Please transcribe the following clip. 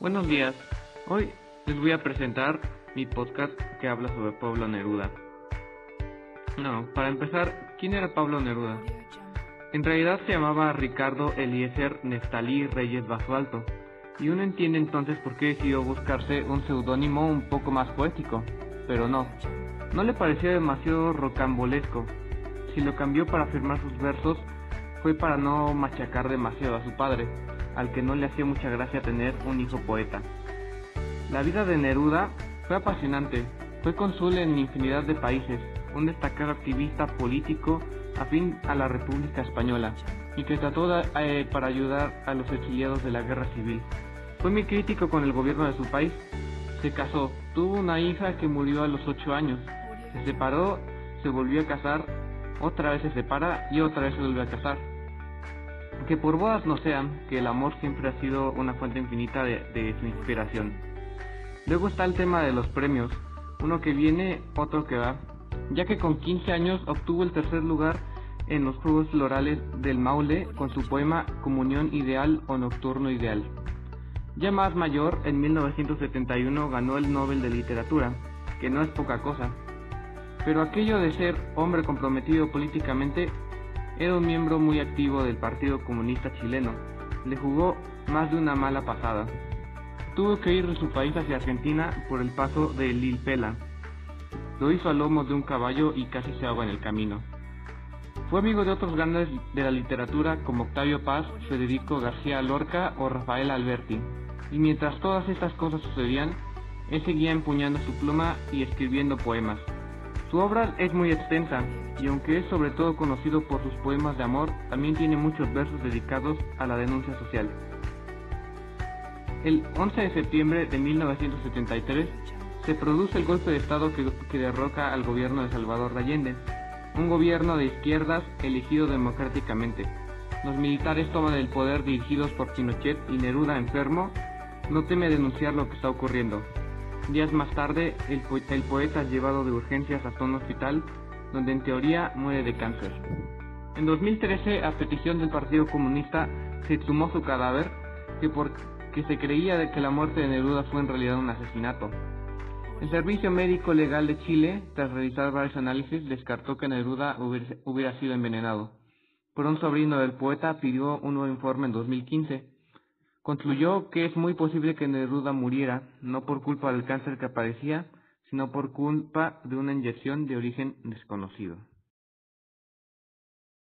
Buenos días. Hoy les voy a presentar mi podcast que habla sobre Pablo Neruda. No, para empezar, ¿quién era Pablo Neruda? En realidad se llamaba Ricardo Eliezer Neftalí Reyes Basualto, y uno entiende entonces por qué decidió buscarse un seudónimo un poco más poético, pero no, no le parecía demasiado rocambolesco. Si lo cambió para firmar sus versos fue para no machacar demasiado a su padre, al que no le hacía mucha gracia tener un hijo poeta. La vida de Neruda fue apasionante, fue cónsul en infinidad de países, un destacado activista político afín a la República Española y que trató de, eh, para ayudar a los exiliados de la guerra civil. Fue muy crítico con el gobierno de su país. Se casó, tuvo una hija que murió a los ocho años. Se separó, se volvió a casar, otra vez se separa y otra vez se volvió a casar. Que por bodas no sean, que el amor siempre ha sido una fuente infinita de, su inspiración. Luego está el tema de los premios, uno que viene, otro que va, ya que con 15 años obtuvo el tercer lugar en los Juegos Florales del Maule con su poema Comunión Ideal o Nocturno Ideal. Ya más mayor, en 1971 ganó el Nobel de Literatura, que no es poca cosa. Pero aquello de ser hombre comprometido políticamente, era un miembro muy activo del Partido Comunista Chileno. Le jugó más de una mala pasada. Tuvo que ir de su país hacia Argentina por el paso de Lilpela, lo hizo a lomos de un caballo y casi se ahoga en el camino. Fue amigo de otros grandes de la literatura como Octavio Paz, Federico García Lorca o Rafael Alberti. Y mientras todas estas cosas sucedían, él seguía empuñando su pluma y escribiendo poemas. Su obra es muy extensa, y aunque es sobre todo conocido por sus poemas de amor, también tiene muchos versos dedicados a la denuncia social. El 11 de septiembre de 1973 se produce el golpe de Estado que, derroca al gobierno de Salvador Allende, un gobierno de izquierdas elegido democráticamente. Los militares toman el poder dirigidos por Pinochet y Neruda enfermo no teme denunciar lo que está ocurriendo. Días más tarde, el, poeta es llevado de urgencias hasta un hospital donde en teoría muere de cáncer. En 2013, a petición del Partido Comunista, se exhumó su cadáver, que porque se creía de que la muerte de Neruda fue en realidad un asesinato. El Servicio Médico Legal de Chile, tras realizar varios análisis, descartó que Neruda hubiera sido envenenado. Por un sobrino del poeta pidió un nuevo informe en 2015. Concluyó que es muy posible que Neruda muriera, no por culpa del cáncer que aparecía, sino por culpa de una inyección de origen desconocido.